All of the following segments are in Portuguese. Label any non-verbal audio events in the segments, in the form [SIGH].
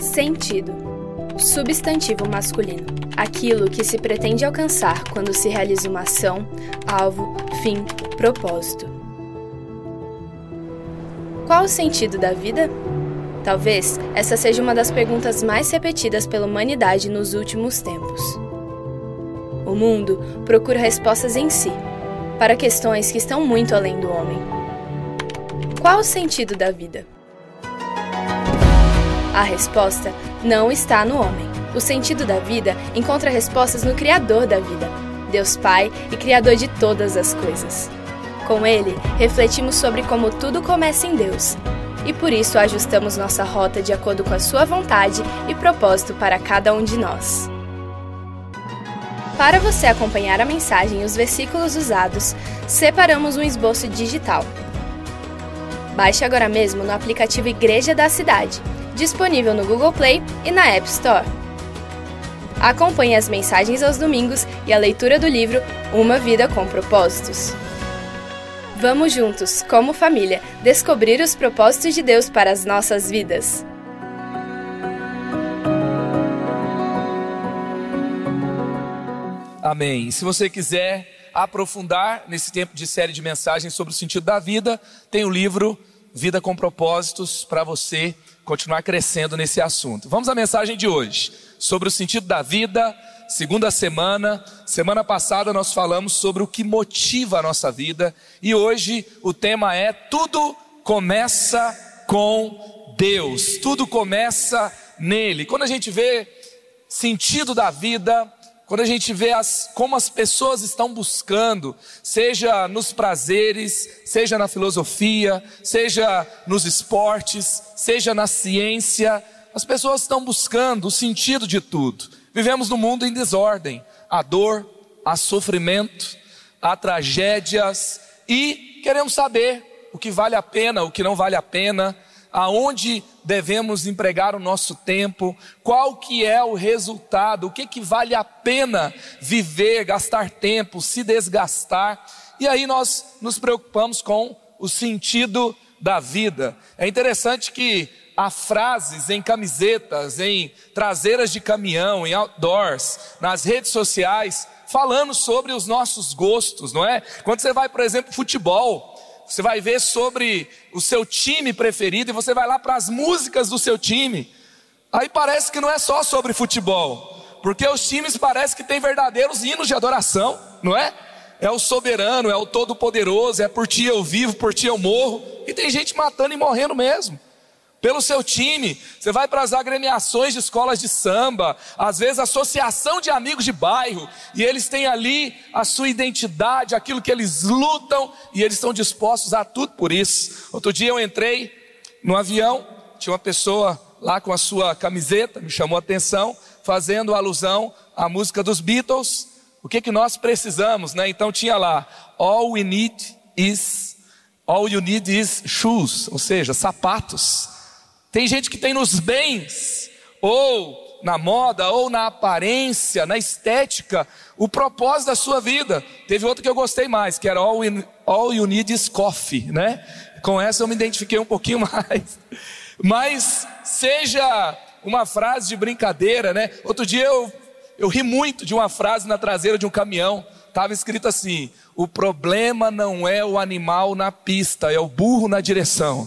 Sentido. Substantivo masculino. Aquilo que se pretende alcançar quando se realiza uma ação, alvo, fim, propósito. Qual o sentido da vida? Talvez essa seja uma das perguntas mais repetidas pela humanidade nos últimos tempos. O mundo procura respostas em si, para questões que estão muito além do homem. Qual o sentido da vida? A resposta não está no homem. O sentido da vida encontra respostas no Criador da vida, Deus Pai e Criador de todas as coisas. Com ele, refletimos sobre como tudo começa em Deus e por isso ajustamos nossa rota de acordo com a Sua vontade e propósito para cada um de nós. Para você acompanhar a mensagem e os versículos usados, separamos um esboço digital. Baixe agora mesmo no aplicativo Igreja da Cidade, disponível no Google Play e na App Store. Acompanhe as mensagens aos domingos e a leitura do livro Uma Vida com Propósitos. Vamos juntos, como família, descobrir os propósitos de Deus para as nossas vidas. Amém. Se você quiser aprofundar nesse tempo de série de mensagens sobre o sentido da vida, tem o livro Vida com Propósitos para você continuar crescendo nesse assunto. Vamos à mensagem de hoje sobre o sentido da vida segunda semana. Semana passada nós falamos sobre o que motiva a nossa vida e hoje o tema é tudo começa com Deus. Tudo começa nele. Quando a gente vê sentido da vida, quando a gente vê as, como as pessoas estão buscando, seja nos prazeres, seja na filosofia, seja nos esportes, seja na ciência, as pessoas estão buscando o sentido de tudo. Vivemos num mundo em desordem. Há dor, há sofrimento, há tragédias e queremos saber o que vale a pena, o que não vale a pena, aonde devemos empregar o nosso tempo, qual que é o resultado, o que que vale a pena viver, gastar tempo, se desgastar. E aí nós nos preocupamos com o sentido da vida. É interessante que há frases em camisetas, em traseiras de caminhão, em outdoors, nas redes sociais, falando sobre os nossos gostos, não é? Quando você vai, por exemplo, futebol, você vai ver sobre o seu time preferido e você vai lá para as músicas do seu time. Aí parece que não é só sobre futebol, porque os times parecem que têm verdadeiros hinos de adoração, não é? É o soberano, é o todo-poderoso, é por ti eu vivo, por ti eu morro. E tem gente matando e morrendo mesmo pelo seu time, você vai para as agremiações de escolas de samba, às vezes associação de amigos de bairro, e eles têm ali a sua identidade, aquilo que eles lutam, e eles estão dispostos a tudo por isso. Outro dia eu entrei no avião, tinha uma pessoa lá com a sua camiseta, me chamou a atenção, fazendo alusão à música dos Beatles. O que que nós precisamos, né? Então tinha lá, all we need is all you need is shoes, ou seja, sapatos. Tem gente que tem nos bens, ou na moda, ou na aparência, na estética, o propósito da sua vida. Teve outro que eu gostei mais, que era All, in, all You Need is Coffee, né? Com essa eu me identifiquei um pouquinho [LAUGHS] mais. Mas seja uma frase de brincadeira, né? Outro dia eu, eu ri muito de uma frase na traseira de um caminhão. Estava escrito assim: o problema não é o animal na pista, é o burro na direção.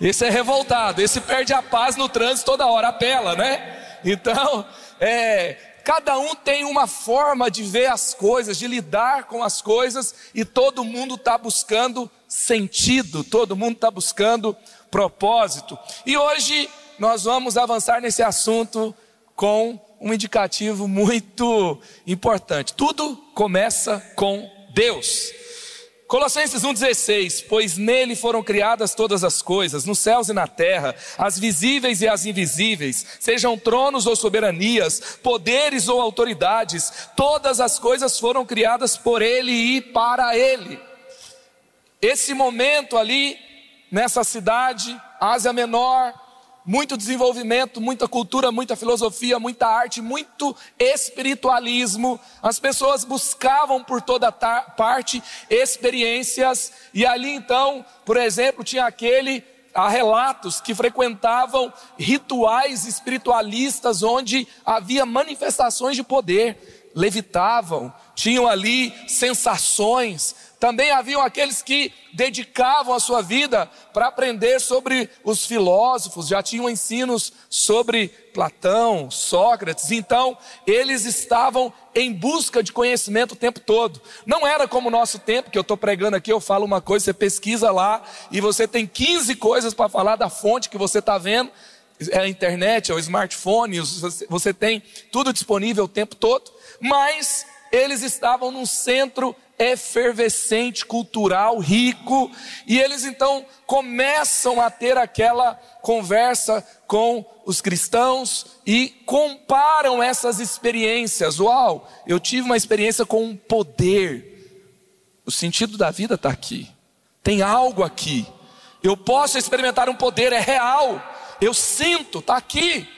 Esse é revoltado, esse perde a paz no trânsito toda hora, apela, né? Então, é, cada um tem uma forma de ver as coisas, de lidar com as coisas, e todo mundo está buscando sentido, todo mundo está buscando propósito. E hoje nós vamos avançar nesse assunto com um indicativo muito importante. Tudo começa com Deus. Colossenses 1,16: Pois nele foram criadas todas as coisas, nos céus e na terra, as visíveis e as invisíveis, sejam tronos ou soberanias, poderes ou autoridades, todas as coisas foram criadas por ele e para ele. Esse momento ali, nessa cidade, Ásia Menor, muito desenvolvimento, muita cultura, muita filosofia, muita arte, muito espiritualismo. As pessoas buscavam por toda parte experiências, e ali então, por exemplo, tinha aquele há relatos que frequentavam rituais espiritualistas onde havia manifestações de poder, levitavam, tinham ali sensações. Também haviam aqueles que dedicavam a sua vida para aprender sobre os filósofos, já tinham ensinos sobre Platão, Sócrates, então eles estavam em busca de conhecimento o tempo todo. Não era como o nosso tempo, que eu estou pregando aqui, eu falo uma coisa, você pesquisa lá e você tem 15 coisas para falar da fonte que você está vendo. É a internet, é o smartphone, você tem tudo disponível o tempo todo, mas eles estavam num centro efervescente, cultural, rico, e eles então começam a ter aquela conversa com os cristãos e comparam essas experiências. Uau, eu tive uma experiência com um poder. O sentido da vida está aqui. Tem algo aqui. Eu posso experimentar um poder, é real. Eu sinto, está aqui.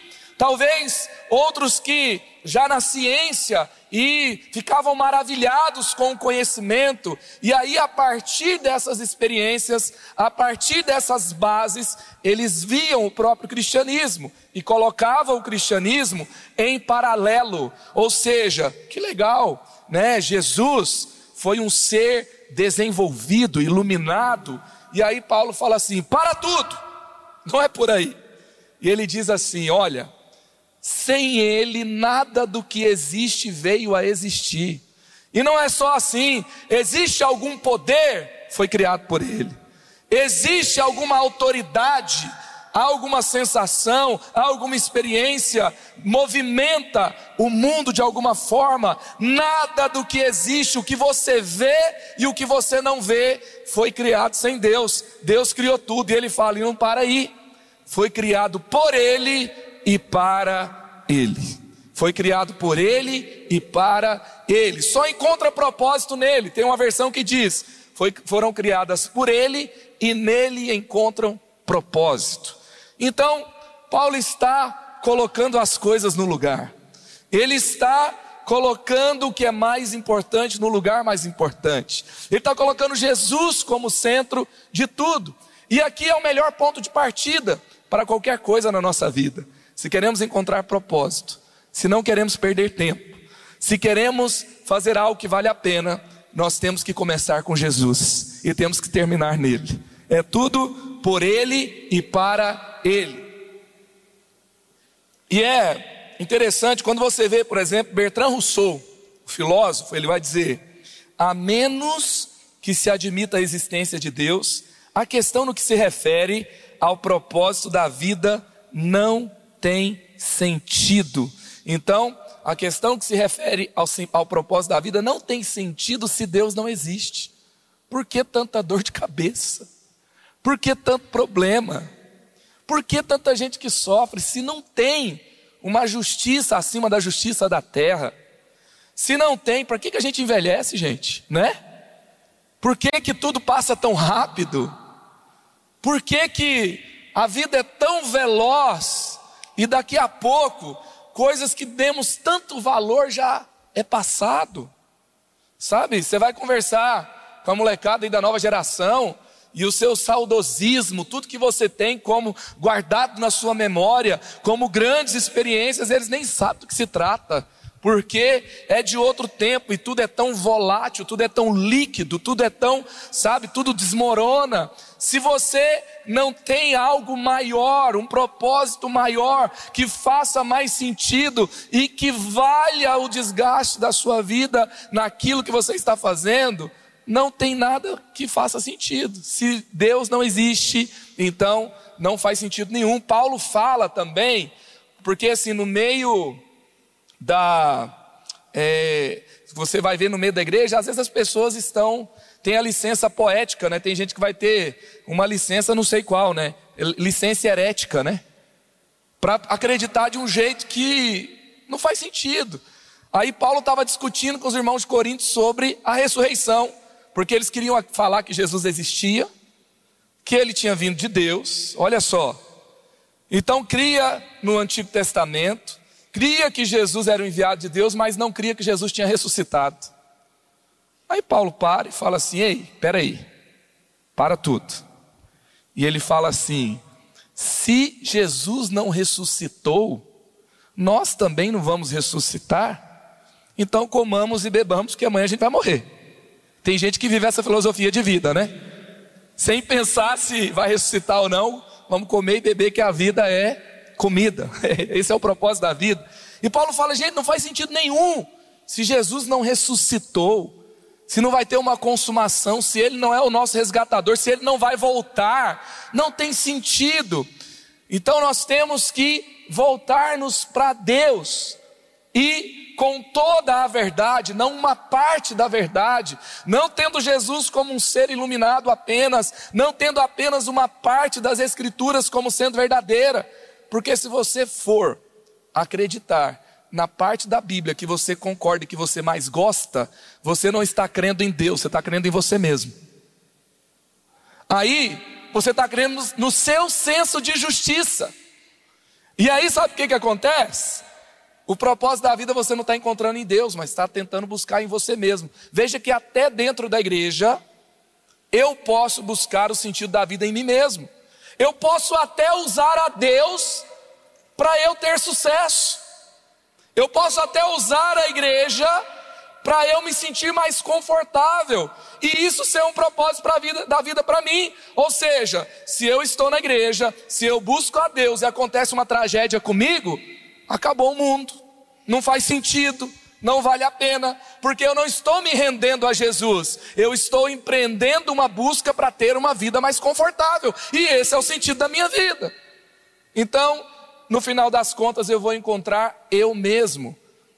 Talvez outros que já na ciência e ficavam maravilhados com o conhecimento, e aí a partir dessas experiências, a partir dessas bases, eles viam o próprio cristianismo e colocavam o cristianismo em paralelo, ou seja, que legal, né? Jesus foi um ser desenvolvido, iluminado, e aí Paulo fala assim: para tudo, não é por aí. E ele diz assim: olha, sem ele, nada do que existe veio a existir. E não é só assim, existe algum poder, foi criado por ele. Existe alguma autoridade, alguma sensação, alguma experiência, movimenta o mundo de alguma forma. Nada do que existe, o que você vê e o que você não vê, foi criado sem Deus. Deus criou tudo e ele fala: e não para aí. Foi criado por ele e para Ele. Foi criado por Ele e para Ele. Só encontra propósito nele. Tem uma versão que diz: foi, foram criadas por Ele e nele encontram propósito. Então, Paulo está colocando as coisas no lugar. Ele está colocando o que é mais importante no lugar mais importante. Ele está colocando Jesus como centro de tudo. E aqui é o melhor ponto de partida para qualquer coisa na nossa vida se queremos encontrar propósito, se não queremos perder tempo, se queremos fazer algo que vale a pena, nós temos que começar com Jesus e temos que terminar nele. É tudo por ele e para ele. E é interessante quando você vê, por exemplo, Bertrand Rousseau, o filósofo, ele vai dizer: a menos que se admita a existência de Deus, a questão no que se refere ao propósito da vida não tem sentido. Então, a questão que se refere ao, ao propósito da vida não tem sentido se Deus não existe. Por que tanta dor de cabeça? Por que tanto problema? Por que tanta gente que sofre se não tem uma justiça acima da justiça da terra? Se não tem, para que, que a gente envelhece, gente? Né? Por que, que tudo passa tão rápido? Por que, que a vida é tão veloz? E daqui a pouco, coisas que demos tanto valor já é passado. Sabe? Você vai conversar com a molecada aí da nova geração e o seu saudosismo, tudo que você tem como guardado na sua memória, como grandes experiências, eles nem sabem do que se trata porque é de outro tempo e tudo é tão volátil, tudo é tão líquido, tudo é tão, sabe, tudo desmorona. Se você não tem algo maior, um propósito maior, que faça mais sentido e que valha o desgaste da sua vida naquilo que você está fazendo, não tem nada que faça sentido. Se Deus não existe, então não faz sentido nenhum. Paulo fala também, porque assim, no meio da. É, você vai ver no meio da igreja, às vezes as pessoas estão. Tem a licença poética, né? Tem gente que vai ter uma licença, não sei qual, né? Licença herética, né? Para acreditar de um jeito que não faz sentido. Aí Paulo estava discutindo com os irmãos de Corinto sobre a ressurreição, porque eles queriam falar que Jesus existia, que ele tinha vindo de Deus, olha só. Então cria no Antigo Testamento cria que Jesus era o enviado de Deus, mas não cria que Jesus tinha ressuscitado. Aí Paulo para e fala assim: ei, peraí, para tudo. E ele fala assim: se Jesus não ressuscitou, nós também não vamos ressuscitar? Então comamos e bebamos, que amanhã a gente vai morrer. Tem gente que vive essa filosofia de vida, né? Sem pensar se vai ressuscitar ou não, vamos comer e beber, que a vida é comida. [LAUGHS] Esse é o propósito da vida. E Paulo fala, gente, não faz sentido nenhum. Se Jesus não ressuscitou, se não vai ter uma consumação, se ele não é o nosso resgatador, se ele não vai voltar, não tem sentido. Então nós temos que voltar-nos para Deus e com toda a verdade, não uma parte da verdade, não tendo Jesus como um ser iluminado apenas, não tendo apenas uma parte das Escrituras como sendo verdadeira, porque se você for acreditar na parte da Bíblia que você concorda e que você mais gosta, você não está crendo em Deus, você está crendo em você mesmo. Aí, você está crendo no seu senso de justiça. E aí, sabe o que, que acontece? O propósito da vida você não está encontrando em Deus, mas está tentando buscar em você mesmo. Veja que até dentro da igreja, eu posso buscar o sentido da vida em mim mesmo. Eu posso até usar a Deus para eu ter sucesso. Eu posso até usar a igreja para eu me sentir mais confortável e isso ser um propósito para vida da vida para mim. Ou seja, se eu estou na igreja, se eu busco a Deus e acontece uma tragédia comigo, acabou o mundo, não faz sentido, não vale a pena, porque eu não estou me rendendo a Jesus, eu estou empreendendo uma busca para ter uma vida mais confortável, e esse é o sentido da minha vida. Então, no final das contas, eu vou encontrar eu mesmo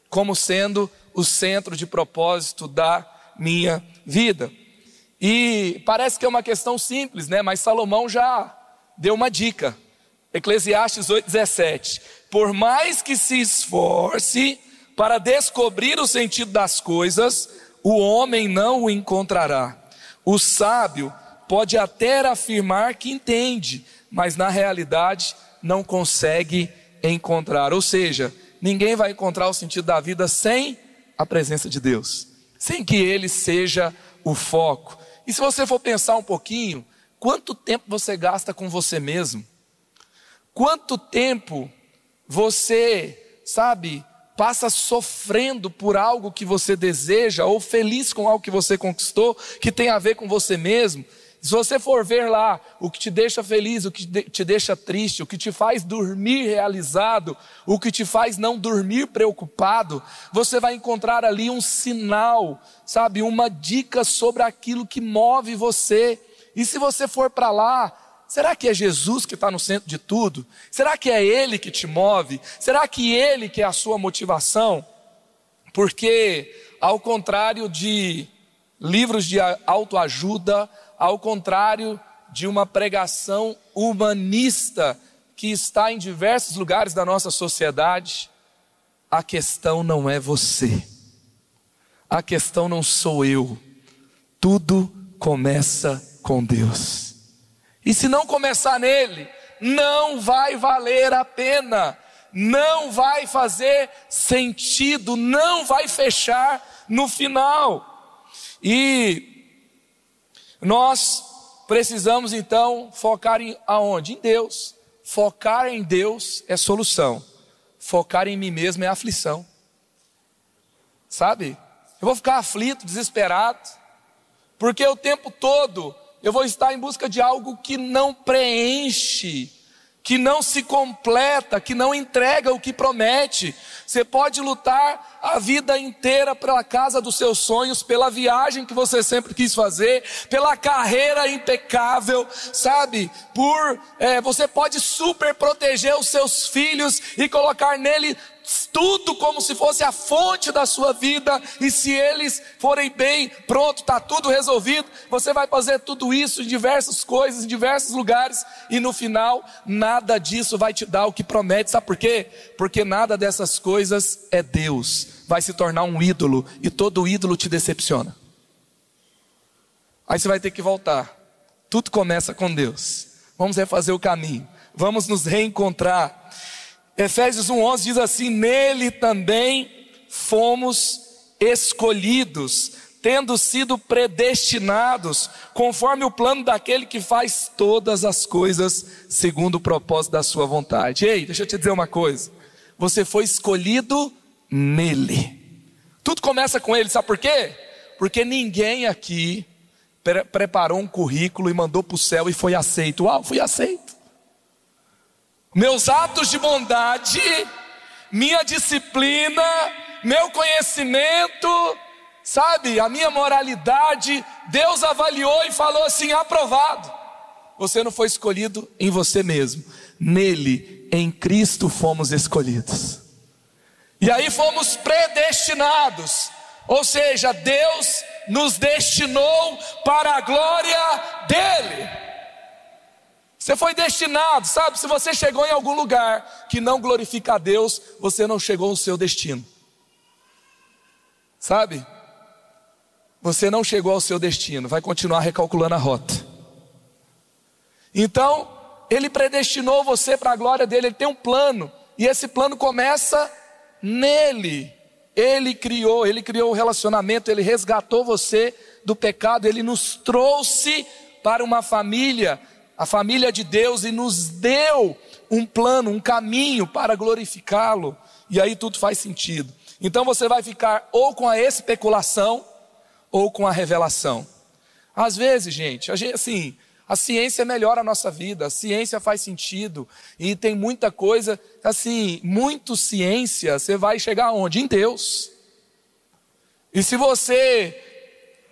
como sendo o centro de propósito da minha vida. E parece que é uma questão simples, né? Mas Salomão já deu uma dica. Eclesiastes 8,17. Por mais que se esforce para descobrir o sentido das coisas, o homem não o encontrará. O sábio pode até afirmar que entende, mas na realidade não consegue encontrar. Ou seja, ninguém vai encontrar o sentido da vida sem a presença de Deus, sem que Ele seja o foco. E se você for pensar um pouquinho, quanto tempo você gasta com você mesmo? Quanto tempo você, sabe, passa sofrendo por algo que você deseja ou feliz com algo que você conquistou, que tem a ver com você mesmo? Se você for ver lá o que te deixa feliz, o que te deixa triste, o que te faz dormir realizado, o que te faz não dormir preocupado, você vai encontrar ali um sinal, sabe, uma dica sobre aquilo que move você. E se você for para lá Será que é Jesus que está no centro de tudo? Será que é Ele que te move? Será que Ele que é a sua motivação? Porque, ao contrário de livros de autoajuda, ao contrário de uma pregação humanista que está em diversos lugares da nossa sociedade, a questão não é você, a questão não sou eu, tudo começa com Deus. E se não começar nele, não vai valer a pena, não vai fazer sentido, não vai fechar no final. E nós precisamos então focar em aonde? Em Deus. Focar em Deus é solução. Focar em mim mesmo é aflição. Sabe? Eu vou ficar aflito, desesperado, porque o tempo todo eu vou estar em busca de algo que não preenche, que não se completa, que não entrega o que promete. Você pode lutar a vida inteira pela casa dos seus sonhos, pela viagem que você sempre quis fazer, pela carreira impecável, sabe? Por é, você pode super proteger os seus filhos e colocar nele tudo como se fosse a fonte da sua vida, e se eles forem bem, pronto, está tudo resolvido. Você vai fazer tudo isso em diversas coisas, em diversos lugares, e no final, nada disso vai te dar o que promete. Sabe por quê? Porque nada dessas coisas é Deus. Vai se tornar um ídolo, e todo ídolo te decepciona. Aí você vai ter que voltar. Tudo começa com Deus. Vamos refazer o caminho. Vamos nos reencontrar Efésios 1,11 diz assim: Nele também fomos escolhidos tendo sido predestinados, conforme o plano daquele que faz todas as coisas segundo o propósito da sua vontade. Ei, deixa eu te dizer uma coisa. Você foi escolhido nele. Tudo começa com ele, sabe por quê? Porque ninguém aqui pre preparou um currículo e mandou para o céu e foi aceito. Uau, fui aceito. Meus atos de bondade, minha disciplina, meu conhecimento, sabe, a minha moralidade, Deus avaliou e falou assim: aprovado. Você não foi escolhido em você mesmo, nele, em Cristo, fomos escolhidos. E aí fomos predestinados, ou seja, Deus nos destinou para a glória dEle. Você foi destinado, sabe? Se você chegou em algum lugar que não glorifica a Deus, você não chegou ao seu destino. Sabe? Você não chegou ao seu destino, vai continuar recalculando a rota. Então, ele predestinou você para a glória dele, ele tem um plano, e esse plano começa nele. Ele criou, ele criou o relacionamento, ele resgatou você do pecado, ele nos trouxe para uma família, a família de Deus, e nos deu um plano, um caminho para glorificá-lo. E aí tudo faz sentido. Então você vai ficar ou com a especulação ou com a revelação. Às vezes, gente, a gente assim, a ciência melhora a nossa vida, a ciência faz sentido e tem muita coisa, assim, muito ciência, você vai chegar aonde? Em Deus. E se você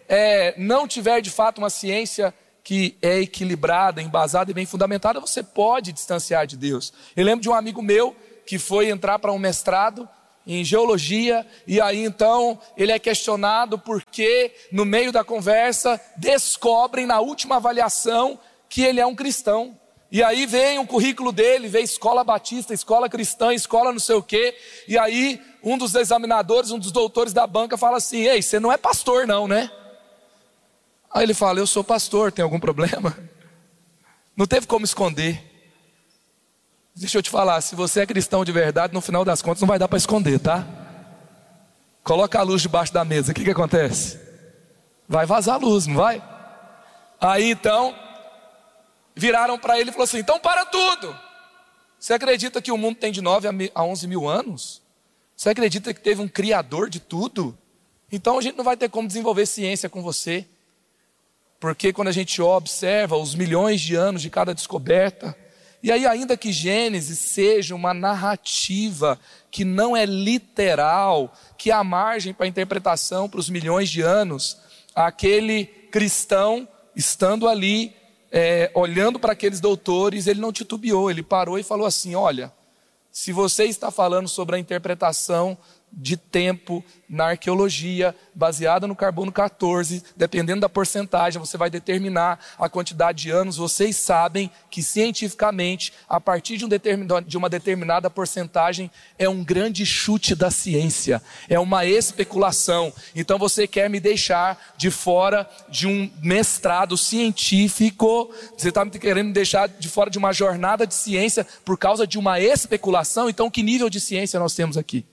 é, não tiver de fato uma ciência que é equilibrada, embasada e bem fundamentada, você pode distanciar de Deus. Eu lembro de um amigo meu que foi entrar para um mestrado em geologia, e aí então ele é questionado porque, no meio da conversa, descobrem na última avaliação que ele é um cristão. E aí vem o currículo dele, vem escola batista, escola cristã, escola não sei o quê, e aí um dos examinadores, um dos doutores da banca fala assim: Ei, você não é pastor, não, né? Aí ele fala: Eu sou pastor, tem algum problema? [LAUGHS] Não teve como esconder. Deixa eu te falar, se você é cristão de verdade, no final das contas não vai dar para esconder, tá? Coloca a luz debaixo da mesa, o que, que acontece? Vai vazar a luz, não vai? Aí então, viraram para ele e falou assim: então para tudo. Você acredita que o mundo tem de 9 a 11 mil anos? Você acredita que teve um criador de tudo? Então a gente não vai ter como desenvolver ciência com você. Porque quando a gente observa os milhões de anos de cada descoberta, e aí, ainda que Gênesis seja uma narrativa que não é literal, que há margem para interpretação para os milhões de anos, aquele cristão, estando ali, é, olhando para aqueles doutores, ele não titubeou, ele parou e falou assim: Olha, se você está falando sobre a interpretação de tempo na arqueologia, baseada no carbono 14, dependendo da porcentagem, você vai determinar a quantidade de anos. Vocês sabem que cientificamente, a partir de, um de uma determinada porcentagem, é um grande chute da ciência, é uma especulação. Então você quer me deixar de fora de um mestrado científico, você está querendo me deixar de fora de uma jornada de ciência por causa de uma especulação. Então, que nível de ciência nós temos aqui?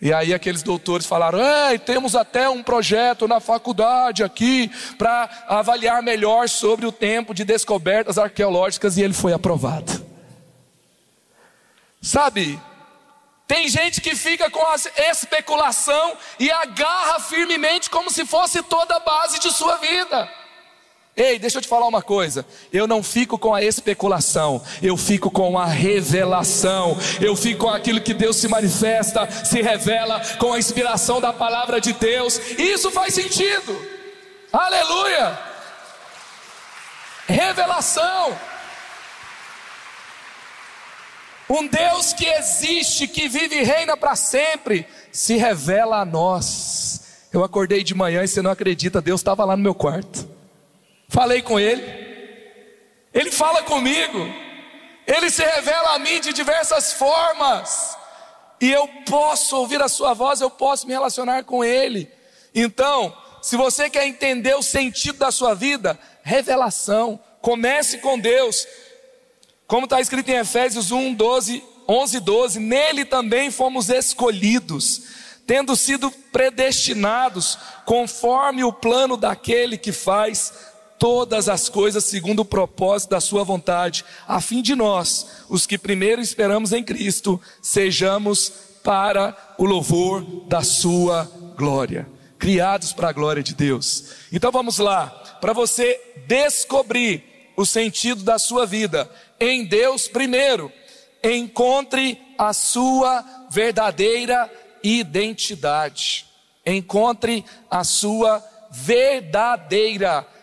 E aí aqueles doutores falaram: Ei, temos até um projeto na faculdade aqui para avaliar melhor sobre o tempo de descobertas arqueológicas e ele foi aprovado. Sabe? Tem gente que fica com a especulação e agarra firmemente como se fosse toda a base de sua vida. Ei, deixa eu te falar uma coisa. Eu não fico com a especulação, eu fico com a revelação. Eu fico com aquilo que Deus se manifesta, se revela com a inspiração da palavra de Deus. Isso faz sentido. Aleluia! Revelação. Um Deus que existe, que vive e reina para sempre, se revela a nós. Eu acordei de manhã e você não acredita, Deus estava lá no meu quarto. Falei com ele. Ele fala comigo. Ele se revela a mim de diversas formas. E eu posso ouvir a sua voz, eu posso me relacionar com ele. Então, se você quer entender o sentido da sua vida, revelação. Comece com Deus. Como está escrito em Efésios 1, 12, 11, 12, nele também fomos escolhidos tendo sido predestinados conforme o plano daquele que faz todas as coisas segundo o propósito da Sua vontade, a fim de nós, os que primeiro esperamos em Cristo, sejamos para o louvor da Sua glória. Criados para a glória de Deus. Então vamos lá, para você descobrir o sentido da sua vida em Deus, primeiro, encontre a sua verdadeira identidade. Encontre a sua verdadeira identidade.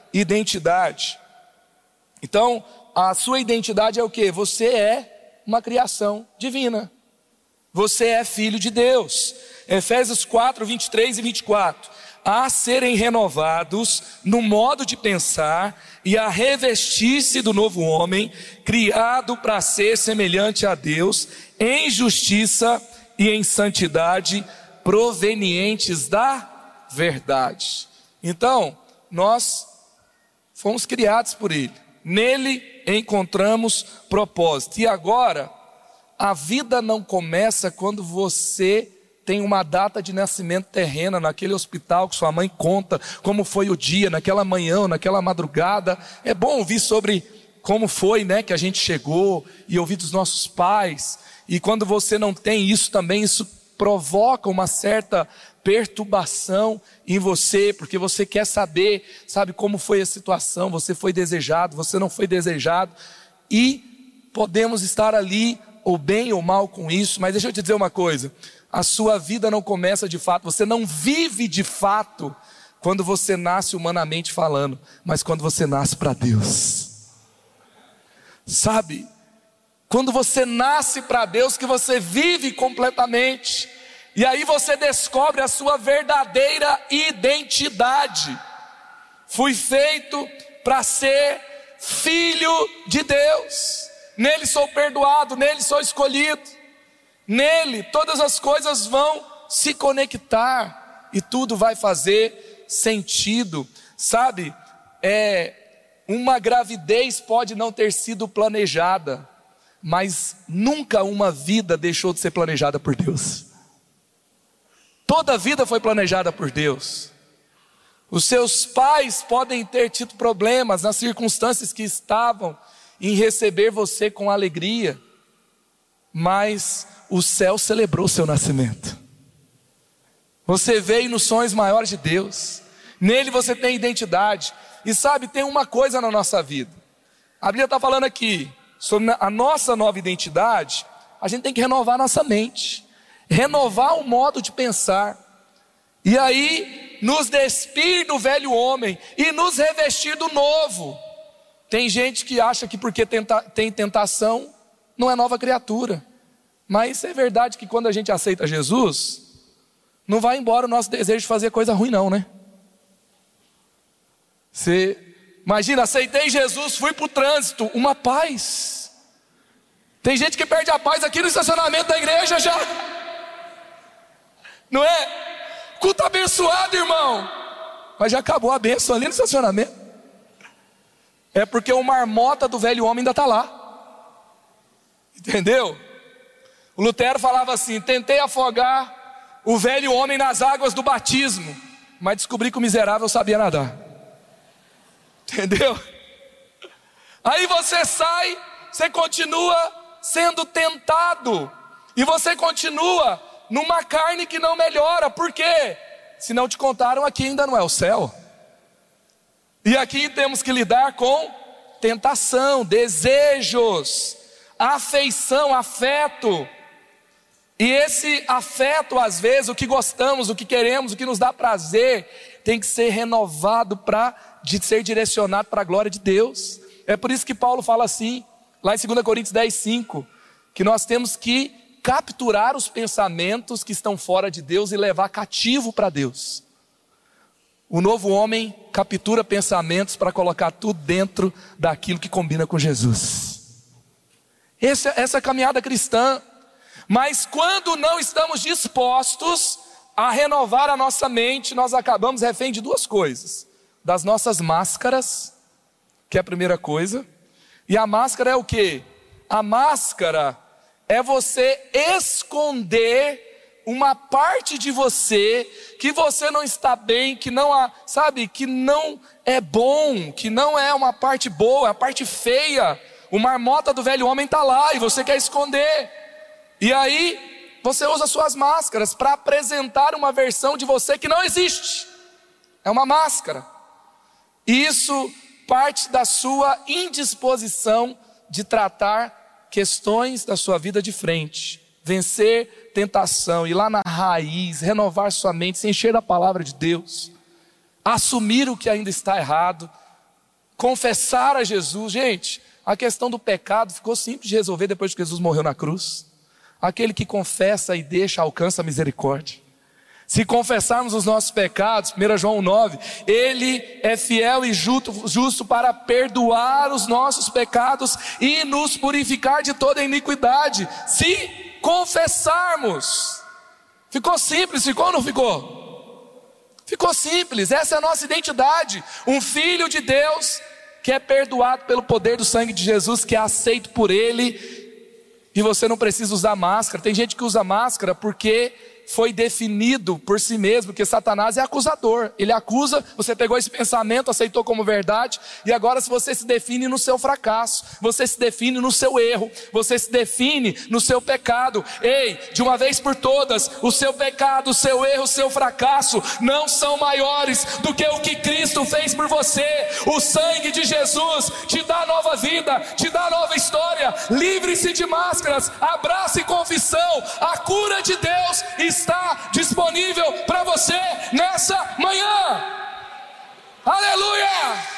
Então, a sua identidade é o que? Você é uma criação divina. Você é filho de Deus. Efésios 4, 23 e 24. A serem renovados no modo de pensar e a revestir-se do novo homem, criado para ser semelhante a Deus, em justiça e em santidade provenientes da verdade. Então, nós fomos criados por Ele, nele encontramos propósito. E agora, a vida não começa quando você tem uma data de nascimento terrena naquele hospital que sua mãe conta como foi o dia, naquela manhã, naquela madrugada. É bom ouvir sobre como foi, né, que a gente chegou e ouvir dos nossos pais. E quando você não tem isso também, isso provoca uma certa perturbação em você, porque você quer saber, sabe como foi a situação, você foi desejado, você não foi desejado, e podemos estar ali, ou bem ou mal com isso, mas deixa eu te dizer uma coisa: a sua vida não começa de fato, você não vive de fato quando você nasce humanamente falando, mas quando você nasce para Deus. Sabe, quando você nasce para Deus, que você vive completamente. E aí você descobre a sua verdadeira identidade. Fui feito para ser filho de Deus. Nele sou perdoado, nele sou escolhido. Nele todas as coisas vão se conectar e tudo vai fazer sentido. Sabe? É uma gravidez pode não ter sido planejada mas nunca uma vida deixou de ser planejada por Deus. Toda vida foi planejada por Deus. Os seus pais podem ter tido problemas nas circunstâncias que estavam em receber você com alegria, mas o céu celebrou seu nascimento. Você veio nos sonhos maiores de Deus, nele você tem identidade, e sabe, tem uma coisa na nossa vida. A Bíblia está falando aqui, sobre a nossa nova identidade, a gente tem que renovar nossa mente, renovar o modo de pensar, e aí nos despir do velho homem e nos revestir do novo. Tem gente que acha que porque tenta, tem tentação, não é nova criatura. Mas é verdade que quando a gente aceita Jesus, não vai embora o nosso desejo de fazer coisa ruim, não, né? Você Imagina, aceitei Jesus, fui para o trânsito, uma paz. Tem gente que perde a paz aqui no estacionamento da igreja já. Não é? Culto abençoado, irmão. Mas já acabou a bênção ali no estacionamento. É porque o marmota do velho homem ainda está lá. Entendeu? O Lutero falava assim: tentei afogar o velho homem nas águas do batismo, mas descobri que o miserável sabia nadar. Entendeu? Aí você sai, você continua sendo tentado, e você continua numa carne que não melhora, por quê? Se não te contaram, aqui ainda não é o céu. E aqui temos que lidar com tentação, desejos, afeição, afeto. E esse afeto, às vezes, o que gostamos, o que queremos, o que nos dá prazer, tem que ser renovado para ser direcionado para a glória de Deus. É por isso que Paulo fala assim, lá em 2 Coríntios 10, 5, que nós temos que capturar os pensamentos que estão fora de Deus e levar cativo para Deus. O novo homem captura pensamentos para colocar tudo dentro daquilo que combina com Jesus. Essa, essa é a caminhada cristã. Mas quando não estamos dispostos a renovar a nossa mente, nós acabamos refém de duas coisas: das nossas máscaras, que é a primeira coisa. E a máscara é o que? A máscara é você esconder uma parte de você que você não está bem, que não há, sabe, que não é bom, que não é uma parte boa, é a parte feia. O marmota do velho homem está lá e você quer esconder. E aí você usa suas máscaras para apresentar uma versão de você que não existe. É uma máscara. E isso parte da sua indisposição de tratar questões da sua vida de frente, vencer tentação, ir lá na raiz, renovar sua mente, se encher da palavra de Deus, assumir o que ainda está errado, confessar a Jesus. Gente, a questão do pecado ficou simples de resolver depois que Jesus morreu na cruz. Aquele que confessa e deixa alcança a misericórdia. Se confessarmos os nossos pecados, 1 João 9, Ele é fiel e justo, justo para perdoar os nossos pecados e nos purificar de toda iniquidade. Se confessarmos, ficou simples, ficou ou não ficou? Ficou simples, essa é a nossa identidade. Um filho de Deus que é perdoado pelo poder do sangue de Jesus, que é aceito por Ele, e você não precisa usar máscara. Tem gente que usa máscara porque foi definido por si mesmo, que Satanás é acusador. Ele acusa, você pegou esse pensamento, aceitou como verdade, e agora se você se define no seu fracasso, você se define no seu erro, você se define no seu pecado. Ei, de uma vez por todas, o seu pecado, o seu erro, o seu fracasso não são maiores do que o que Cristo fez por você. O sangue de Jesus te dá nova vida, te dá nova história. Livre-se de máscaras, abrace confissão. A cura de Deus está disponível para você nessa manhã. Aleluia!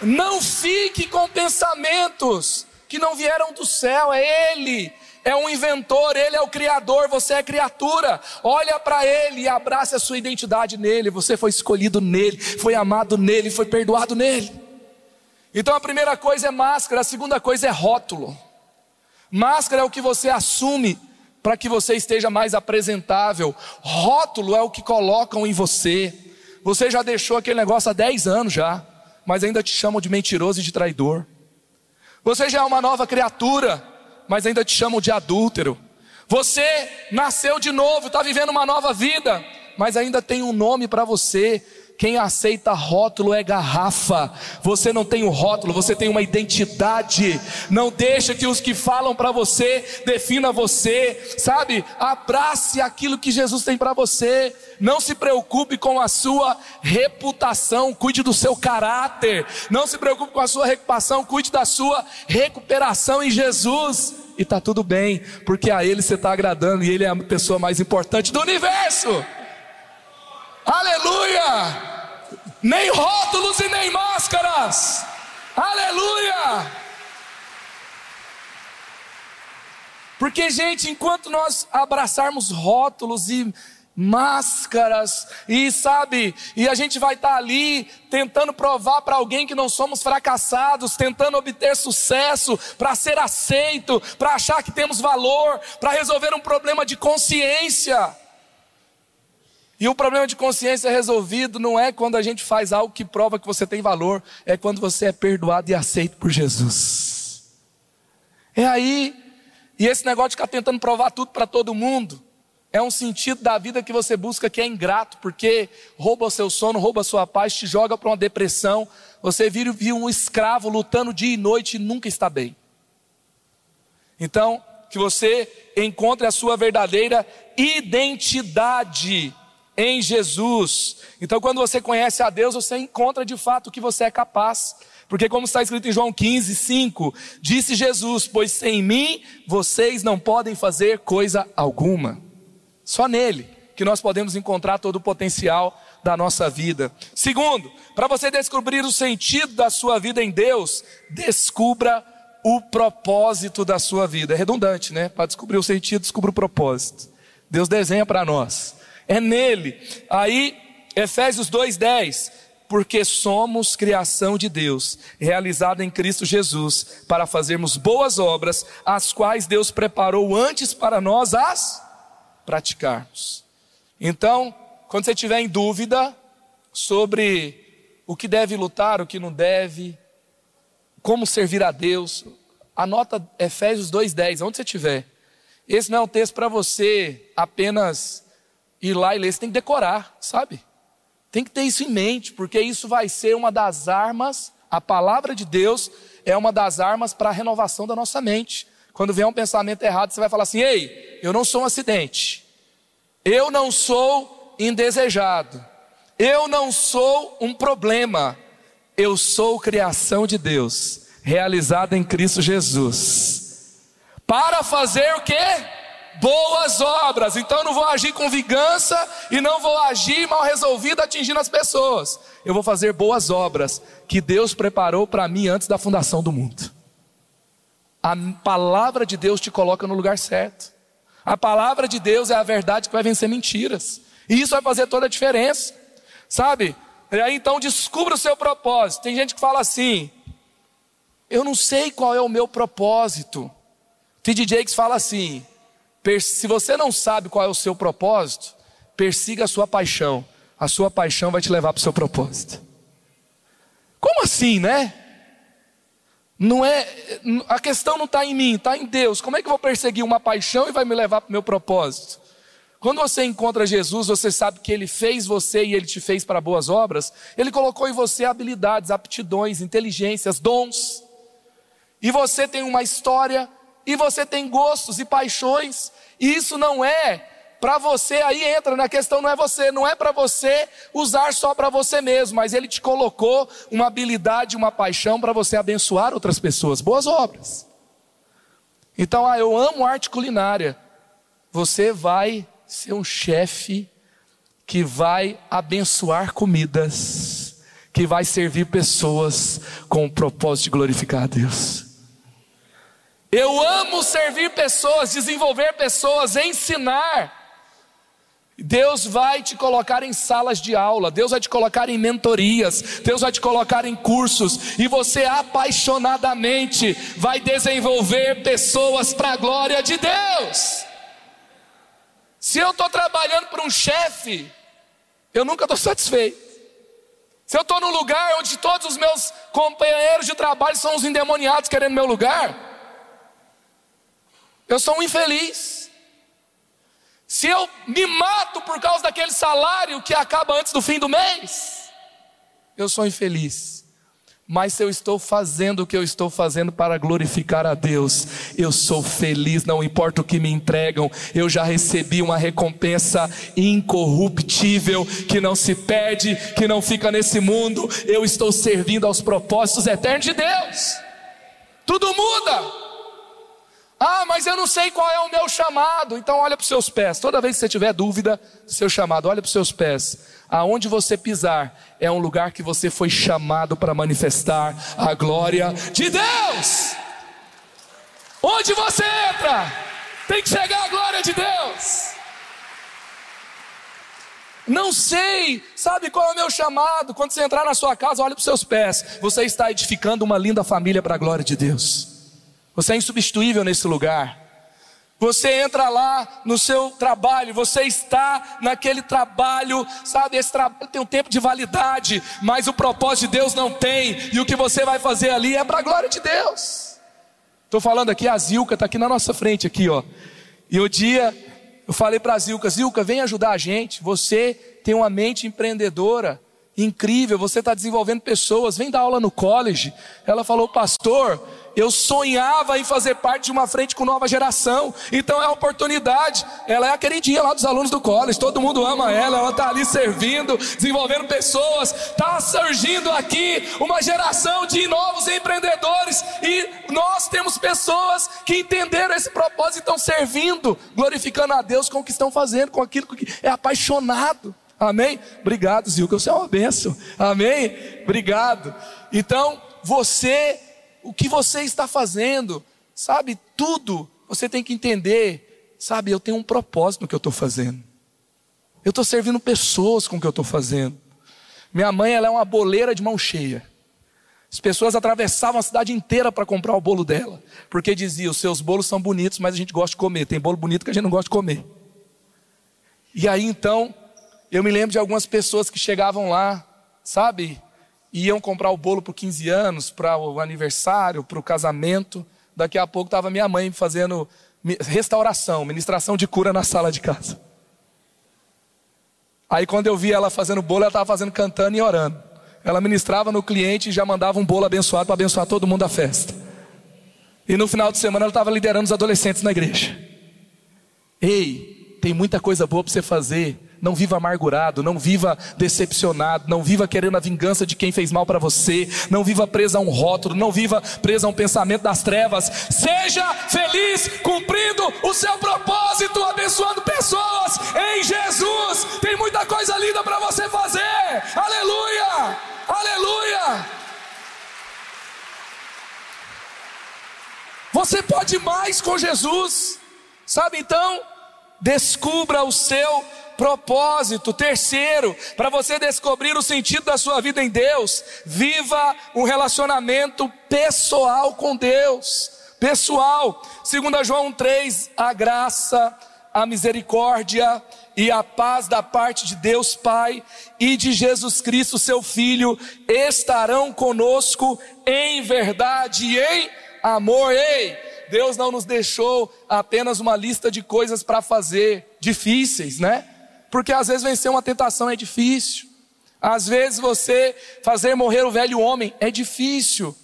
Não fique com pensamentos que não vieram do céu, é Ele, é um inventor, Ele é o Criador, você é criatura. Olha para Ele e abrace a sua identidade nele. Você foi escolhido nele, foi amado nele, foi perdoado nele. Então a primeira coisa é máscara, a segunda coisa é rótulo. Máscara é o que você assume para que você esteja mais apresentável. Rótulo é o que colocam em você. Você já deixou aquele negócio há 10 anos já, mas ainda te chamam de mentiroso e de traidor. Você já é uma nova criatura, mas ainda te chamam de adúltero. Você nasceu de novo, está vivendo uma nova vida, mas ainda tem um nome para você quem aceita rótulo é garrafa. Você não tem o um rótulo, você tem uma identidade. Não deixa que os que falam para você defina você, sabe? Abrace aquilo que Jesus tem para você. Não se preocupe com a sua reputação, cuide do seu caráter. Não se preocupe com a sua reputação, cuide da sua recuperação em Jesus. E tá tudo bem, porque a Ele você está agradando e Ele é a pessoa mais importante do universo. Aleluia! Nem rótulos e nem máscaras. Aleluia! Porque, gente, enquanto nós abraçarmos rótulos e máscaras, e sabe, e a gente vai estar tá ali tentando provar para alguém que não somos fracassados, tentando obter sucesso, para ser aceito, para achar que temos valor, para resolver um problema de consciência. E o problema de consciência resolvido não é quando a gente faz algo que prova que você tem valor, é quando você é perdoado e aceito por Jesus. É aí, e esse negócio de ficar tentando provar tudo para todo mundo, é um sentido da vida que você busca que é ingrato, porque rouba o seu sono, rouba a sua paz, te joga para uma depressão, você vira, vira um escravo lutando dia e noite e nunca está bem. Então, que você encontre a sua verdadeira identidade em Jesus. Então, quando você conhece a Deus, você encontra de fato que você é capaz. Porque, como está escrito em João 15, 5, disse Jesus: Pois sem mim vocês não podem fazer coisa alguma. Só nele que nós podemos encontrar todo o potencial da nossa vida. Segundo, para você descobrir o sentido da sua vida em Deus, descubra o propósito da sua vida. É redundante, né? Para descobrir o sentido, descubra o propósito. Deus desenha para nós é nele. Aí, Efésios 2,10. Porque somos criação de Deus, realizada em Cristo Jesus, para fazermos boas obras, as quais Deus preparou antes para nós as praticarmos. Então, quando você tiver em dúvida sobre o que deve lutar, o que não deve, como servir a Deus, anota Efésios 2,10, onde você estiver. Esse não é um texto para você apenas ir lá e ler, você tem que decorar, sabe? Tem que ter isso em mente, porque isso vai ser uma das armas, a palavra de Deus é uma das armas para a renovação da nossa mente. Quando vier um pensamento errado, você vai falar assim: ei, eu não sou um acidente, eu não sou indesejado, eu não sou um problema, eu sou criação de Deus, realizada em Cristo Jesus. Para fazer o quê? Boas obras. Então eu não vou agir com vingança e não vou agir mal resolvido atingindo as pessoas. Eu vou fazer boas obras que Deus preparou para mim antes da fundação do mundo. A palavra de Deus te coloca no lugar certo. A palavra de Deus é a verdade que vai vencer mentiras. E isso vai fazer toda a diferença. Sabe? E aí então descubra o seu propósito. Tem gente que fala assim: eu não sei qual é o meu propósito. T.D. Jakes fala assim: se você não sabe qual é o seu propósito, persiga a sua paixão. A sua paixão vai te levar para o seu propósito. Como assim, né? Não é, a questão não está em mim, está em Deus. Como é que eu vou perseguir uma paixão e vai me levar para o meu propósito? Quando você encontra Jesus, você sabe que Ele fez você e Ele te fez para boas obras. Ele colocou em você habilidades, aptidões, inteligências, dons. E você tem uma história, e você tem gostos e paixões. E isso não é para você, aí entra na questão, não é você, não é para você usar só para você mesmo, mas Ele te colocou uma habilidade, uma paixão para você abençoar outras pessoas. Boas obras. Então, ah, eu amo arte culinária. Você vai ser um chefe que vai abençoar comidas, que vai servir pessoas com o propósito de glorificar a Deus. Eu amo servir pessoas, desenvolver pessoas, ensinar. Deus vai te colocar em salas de aula, Deus vai te colocar em mentorias, Deus vai te colocar em cursos, e você apaixonadamente vai desenvolver pessoas para a glória de Deus. Se eu estou trabalhando para um chefe, eu nunca estou satisfeito. Se eu estou num lugar onde todos os meus companheiros de trabalho são os endemoniados querendo meu lugar, eu sou um infeliz. Se eu me mato por causa daquele salário que acaba antes do fim do mês, eu sou infeliz mas se eu estou fazendo o que eu estou fazendo para glorificar a Deus, eu sou feliz, não importa o que me entregam, eu já recebi uma recompensa incorruptível, que não se perde, que não fica nesse mundo, eu estou servindo aos propósitos eternos de Deus. Tudo muda. Ah, mas eu não sei qual é o meu chamado. Então olha para os seus pés. Toda vez que você tiver dúvida do seu chamado, olha para os seus pés. Aonde você pisar é um lugar que você foi chamado para manifestar a glória de Deus. Onde você entra, tem que chegar a glória de Deus. Não sei, sabe qual é o meu chamado? Quando você entrar na sua casa, olha para os seus pés. Você está edificando uma linda família para a glória de Deus. Você é insubstituível nesse lugar. Você entra lá no seu trabalho, você está naquele trabalho, sabe? Esse trabalho tem um tempo de validade, mas o propósito de Deus não tem, e o que você vai fazer ali é para a glória de Deus. Estou falando aqui, a Zilka está aqui na nossa frente, aqui, ó. E o dia eu falei para a Zilka: Zilka, vem ajudar a gente. Você tem uma mente empreendedora incrível, você está desenvolvendo pessoas, vem dar aula no college. Ela falou, pastor, eu sonhava em fazer parte de uma frente com nova geração. Então é a oportunidade. Ela é a queridinha lá dos alunos do college. Todo mundo ama ela. Ela está ali servindo, desenvolvendo pessoas. Está surgindo aqui uma geração de novos empreendedores. E nós temos pessoas que entenderam esse propósito e estão servindo, glorificando a Deus com o que estão fazendo, com aquilo que é apaixonado. Amém? Obrigado, Zilka. Você é uma benção. Amém? Obrigado. Então, você o que você está fazendo, sabe? Tudo você tem que entender, sabe? Eu tenho um propósito no que eu estou fazendo. Eu estou servindo pessoas com o que eu estou fazendo. Minha mãe ela é uma boleira de mão cheia. As pessoas atravessavam a cidade inteira para comprar o bolo dela, porque dizia: os seus bolos são bonitos, mas a gente gosta de comer. Tem bolo bonito que a gente não gosta de comer. E aí então, eu me lembro de algumas pessoas que chegavam lá, sabe? Iam comprar o bolo para 15 anos, para o aniversário, para o casamento Daqui a pouco estava minha mãe fazendo restauração, ministração de cura na sala de casa. Aí quando eu vi ela fazendo bolo, ela estava fazendo cantando e orando. Ela ministrava no cliente e já mandava um bolo abençoado para abençoar todo mundo da festa. E no final de semana ela estava liderando os adolescentes na igreja. Ei, tem muita coisa boa para você fazer. Não viva amargurado, não viva decepcionado, não viva querendo a vingança de quem fez mal para você, não viva preso a um rótulo, não viva preso a um pensamento das trevas. Seja feliz cumprindo o seu propósito, abençoando pessoas em Jesus. Tem muita coisa linda para você fazer. Aleluia! Aleluia! Você pode mais com Jesus. Sabe então? Descubra o seu propósito. Terceiro, para você descobrir o sentido da sua vida em Deus, viva um relacionamento pessoal com Deus. Pessoal. 2 João 3, a graça, a misericórdia e a paz da parte de Deus Pai e de Jesus Cristo, seu Filho, estarão conosco em verdade e em amor. Ei, Deus não nos deixou apenas uma lista de coisas para fazer difíceis, né? Porque às vezes vencer uma tentação é difícil. Às vezes você fazer morrer o velho homem é difícil.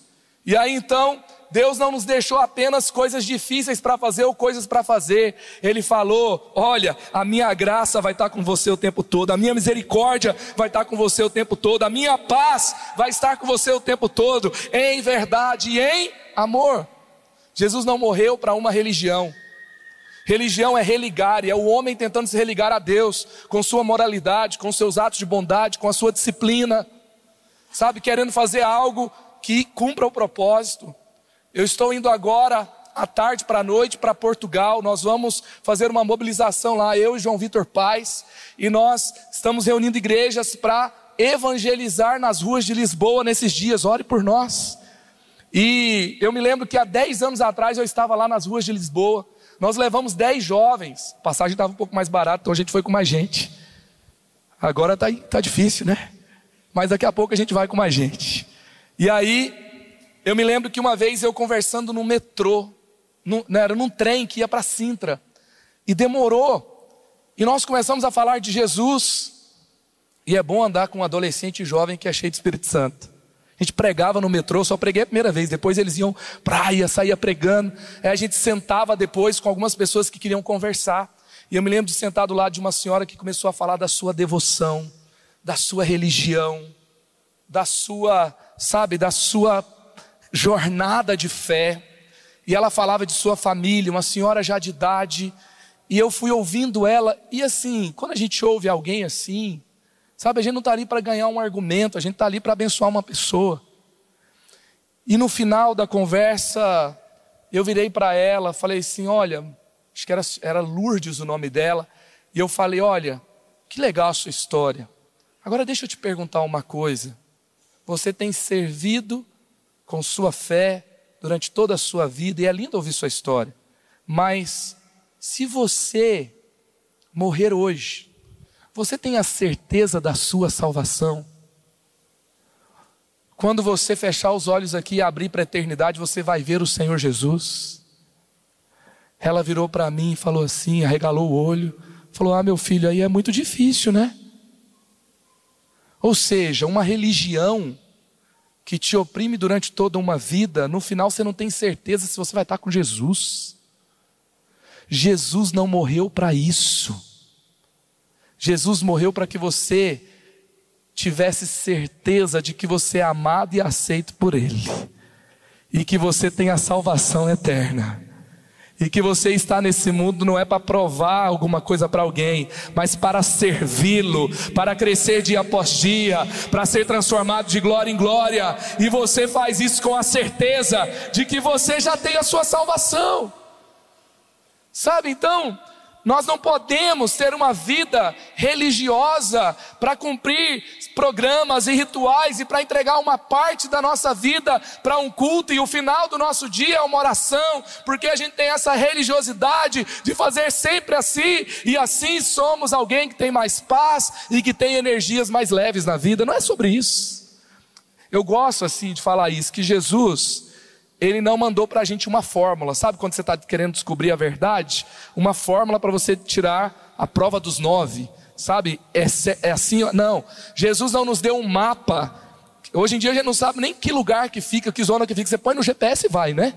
E aí então, Deus não nos deixou apenas coisas difíceis para fazer ou coisas para fazer. Ele falou: Olha, a minha graça vai estar com você o tempo todo, a minha misericórdia vai estar com você o tempo todo, a minha paz vai estar com você o tempo todo, em verdade e em amor. Jesus não morreu para uma religião. Religião é religar, e é o homem tentando se religar a Deus, com sua moralidade, com seus atos de bondade, com a sua disciplina, sabe, querendo fazer algo que cumpra o propósito. Eu estou indo agora, à tarde para a noite, para Portugal, nós vamos fazer uma mobilização lá, eu e João Vitor Paz, e nós estamos reunindo igrejas para evangelizar nas ruas de Lisboa nesses dias, ore por nós. E eu me lembro que há 10 anos atrás eu estava lá nas ruas de Lisboa. Nós levamos 10 jovens. A passagem estava um pouco mais barata, então a gente foi com mais gente. Agora está tá difícil, né? Mas daqui a pouco a gente vai com mais gente. E aí, eu me lembro que uma vez eu conversando no metrô, no, não, era num trem que ia para Sintra, e demorou. E nós começamos a falar de Jesus. E é bom andar com um adolescente jovem que é cheio de Espírito Santo. Gente pregava no metrô, só preguei a primeira vez, depois eles iam praia, saía pregando. Aí a gente sentava depois com algumas pessoas que queriam conversar. E eu me lembro de sentar do lado de uma senhora que começou a falar da sua devoção, da sua religião, da sua, sabe, da sua jornada de fé. E ela falava de sua família, uma senhora já de idade. E eu fui ouvindo ela, e assim, quando a gente ouve alguém assim, Sabe, a gente não está ali para ganhar um argumento, a gente está ali para abençoar uma pessoa. E no final da conversa, eu virei para ela, falei assim: olha, acho que era, era Lourdes o nome dela, e eu falei: olha, que legal a sua história. Agora deixa eu te perguntar uma coisa. Você tem servido com sua fé durante toda a sua vida, e é lindo ouvir sua história, mas se você morrer hoje, você tem a certeza da sua salvação? Quando você fechar os olhos aqui e abrir para a eternidade, você vai ver o Senhor Jesus. Ela virou para mim e falou assim, arregalou o olho, falou: Ah, meu filho, aí é muito difícil, né? Ou seja, uma religião que te oprime durante toda uma vida, no final você não tem certeza se você vai estar com Jesus. Jesus não morreu para isso. Jesus morreu para que você tivesse certeza de que você é amado e aceito por Ele, e que você tem a salvação eterna. E que você está nesse mundo não é para provar alguma coisa para alguém, mas para servi-lo, para crescer dia após dia, para ser transformado de glória em glória. E você faz isso com a certeza de que você já tem a sua salvação. Sabe então, nós não podemos ter uma vida religiosa para cumprir programas e rituais e para entregar uma parte da nossa vida para um culto e o final do nosso dia é uma oração, porque a gente tem essa religiosidade de fazer sempre assim e assim somos alguém que tem mais paz e que tem energias mais leves na vida. Não é sobre isso. Eu gosto assim de falar isso, que Jesus, ele não mandou para a gente uma fórmula. Sabe quando você está querendo descobrir a verdade? Uma fórmula para você tirar a prova dos nove. Sabe? É, é assim, não. Jesus não nos deu um mapa. Hoje em dia a gente não sabe nem que lugar que fica, que zona que fica. Você põe no GPS e vai, né?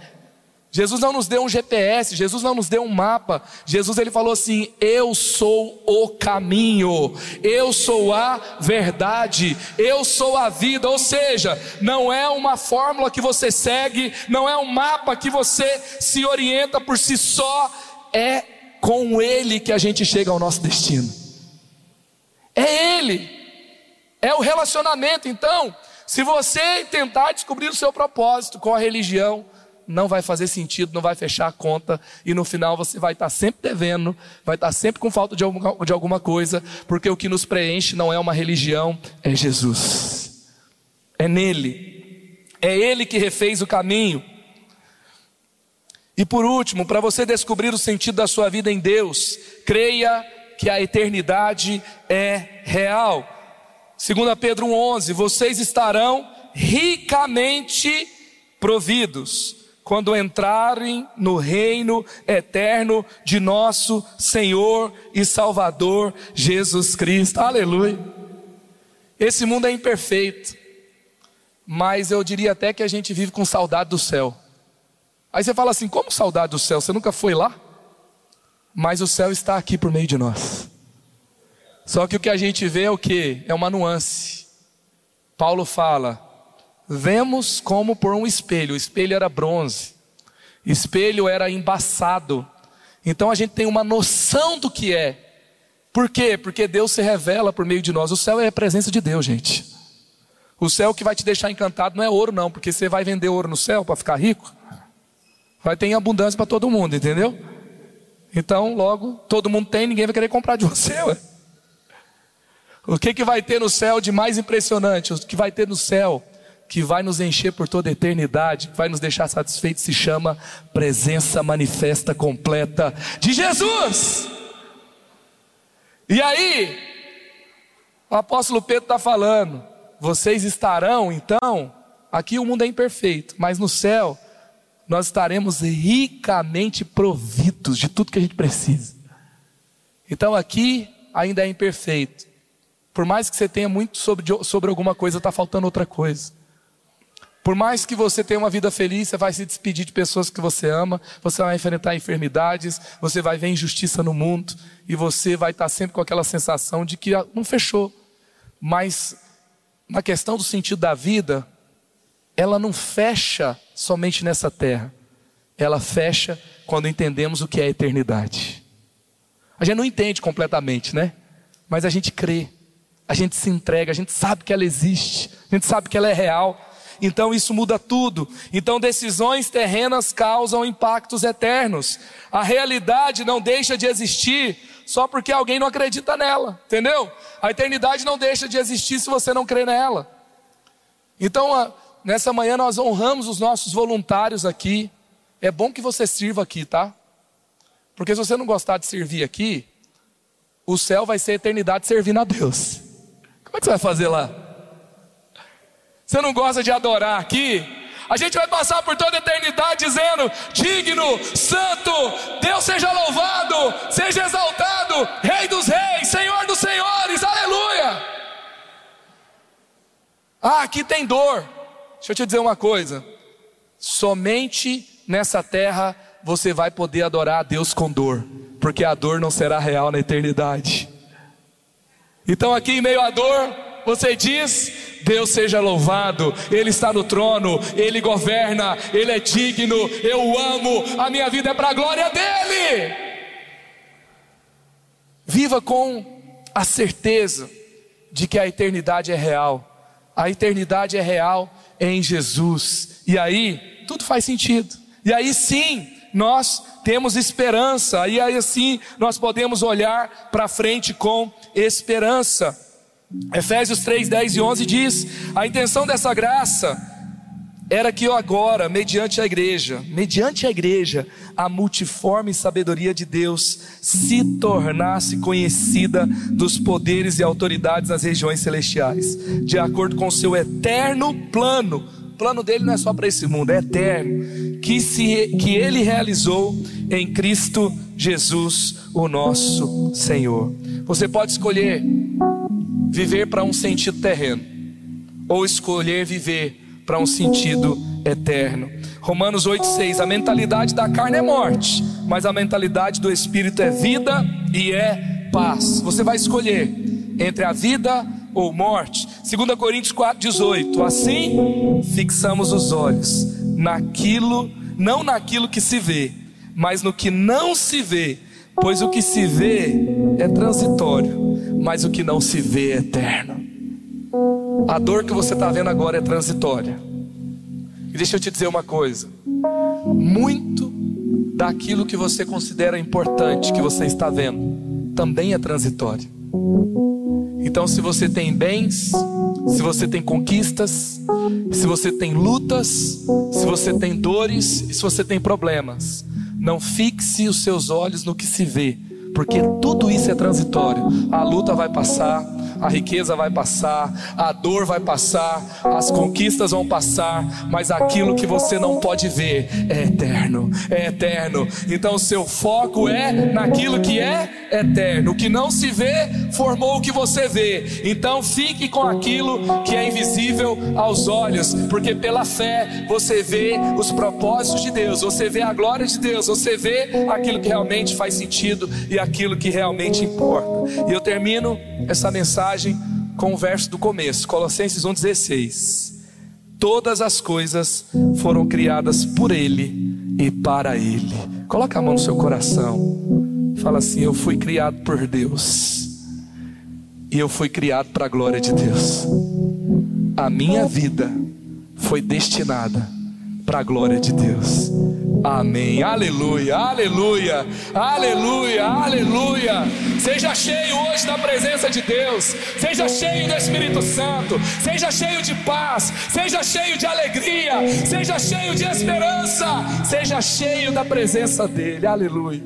Jesus não nos deu um GPS, Jesus não nos deu um mapa. Jesus ele falou assim: "Eu sou o caminho, eu sou a verdade, eu sou a vida". Ou seja, não é uma fórmula que você segue, não é um mapa que você se orienta por si só, é com ele que a gente chega ao nosso destino. É ele. É o relacionamento, então, se você tentar descobrir o seu propósito com a religião, não vai fazer sentido, não vai fechar a conta, e no final você vai estar sempre devendo, vai estar sempre com falta de alguma, de alguma coisa, porque o que nos preenche não é uma religião, é Jesus. É nele. É ele que refez o caminho. E por último, para você descobrir o sentido da sua vida em Deus, creia que a eternidade é real. 2 Pedro 11: vocês estarão ricamente providos quando entrarem no reino eterno de nosso Senhor e Salvador Jesus Cristo. Aleluia. Esse mundo é imperfeito, mas eu diria até que a gente vive com saudade do céu. Aí você fala assim: como saudade do céu? Você nunca foi lá? Mas o céu está aqui por meio de nós. Só que o que a gente vê é o que? É uma nuance. Paulo fala: Vemos como por um espelho. O espelho era bronze. Espelho era embaçado. Então a gente tem uma noção do que é. Por quê? Porque Deus se revela por meio de nós. O céu é a presença de Deus, gente. O céu que vai te deixar encantado não é ouro, não, porque você vai vender ouro no céu para ficar rico. Vai ter abundância para todo mundo, entendeu? Então, logo, todo mundo tem, ninguém vai querer comprar de [LAUGHS] você. Ué. O que, que vai ter no céu de mais impressionante? O que vai ter no céu que vai nos encher por toda a eternidade, que vai nos deixar satisfeitos, se chama presença manifesta completa de Jesus. E aí, o apóstolo Pedro está falando: vocês estarão, então, aqui o mundo é imperfeito, mas no céu nós estaremos ricamente providos de tudo que a gente precisa. Então aqui ainda é imperfeito. Por mais que você tenha muito sobre, sobre alguma coisa, está faltando outra coisa. Por mais que você tenha uma vida feliz, você vai se despedir de pessoas que você ama, você vai enfrentar enfermidades, você vai ver injustiça no mundo e você vai estar sempre com aquela sensação de que não fechou. Mas na questão do sentido da vida, ela não fecha somente nessa terra. Ela fecha quando entendemos o que é a eternidade. A gente não entende completamente, né? Mas a gente crê, a gente se entrega, a gente sabe que ela existe, a gente sabe que ela é real então isso muda tudo. Então decisões terrenas causam impactos eternos. A realidade não deixa de existir só porque alguém não acredita nela, entendeu? A eternidade não deixa de existir se você não crê nela. Então, nessa manhã nós honramos os nossos voluntários aqui. É bom que você sirva aqui, tá? Porque se você não gostar de servir aqui, o céu vai ser a eternidade servindo a Deus. Como é que você vai fazer lá? Você não gosta de adorar aqui? A gente vai passar por toda a eternidade dizendo: digno, santo, Deus seja louvado, seja exaltado, Rei dos reis, Senhor dos senhores, aleluia. Ah, aqui tem dor. Deixa eu te dizer uma coisa: somente nessa terra você vai poder adorar a Deus com dor, porque a dor não será real na eternidade. Então, aqui em meio à dor, você diz: Deus seja louvado, Ele está no trono, Ele governa, Ele é digno, eu amo, a minha vida é para a glória dEle. Viva com a certeza de que a eternidade é real, a eternidade é real em Jesus, e aí tudo faz sentido, e aí sim nós temos esperança, e aí assim nós podemos olhar para frente com esperança. Efésios 3, 10 e 11 diz: a intenção dessa graça era que eu agora, mediante a igreja, mediante a igreja, a multiforme sabedoria de Deus se tornasse conhecida dos poderes e autoridades nas regiões celestiais, de acordo com o seu eterno plano plano dele não é só para esse mundo, é eterno, que, se, que ele realizou em Cristo Jesus, o nosso Senhor. Você pode escolher viver para um sentido terreno, ou escolher viver para um sentido eterno. Romanos 8,6: a mentalidade da carne é morte, mas a mentalidade do espírito é vida e é paz. Você vai escolher entre a vida ou morte. 2 Coríntios 4,18: assim fixamos os olhos naquilo, não naquilo que se vê, mas no que não se vê, pois o que se vê é transitório, mas o que não se vê é eterno. A dor que você está vendo agora é transitória. E deixa eu te dizer uma coisa: muito daquilo que você considera importante que você está vendo também é transitório. Então, se você tem bens, se você tem conquistas, se você tem lutas, se você tem dores, se você tem problemas, não fixe os seus olhos no que se vê, porque tudo isso é transitório. A luta vai passar, a riqueza vai passar, a dor vai passar, as conquistas vão passar, mas aquilo que você não pode ver é eterno, é eterno. Então o seu foco é naquilo que é eterno. O que não se vê formou o que você vê. Então fique com aquilo que é invisível aos olhos, porque pela fé você vê os propósitos de Deus, você vê a glória de Deus, você vê aquilo que realmente faz sentido e aquilo que realmente importa. E eu termino essa mensagem com o verso do começo, Colossenses 1,16. Todas as coisas foram criadas por Ele e para Ele. Coloca a mão no seu coração. Fala assim: Eu fui criado por Deus. E eu fui criado para a glória de Deus. A minha vida foi destinada para a glória de Deus. Amém. Aleluia, aleluia, aleluia, aleluia. Seja cheio hoje da presença de Deus. Seja cheio do Espírito Santo. Seja cheio de paz. Seja cheio de alegria. Seja cheio de esperança. Seja cheio da presença dEle. Aleluia.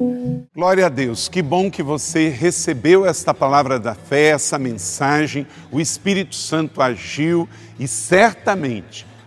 Glória a Deus. Que bom que você recebeu esta palavra da fé, essa mensagem. O Espírito Santo agiu e certamente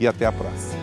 e até a próxima.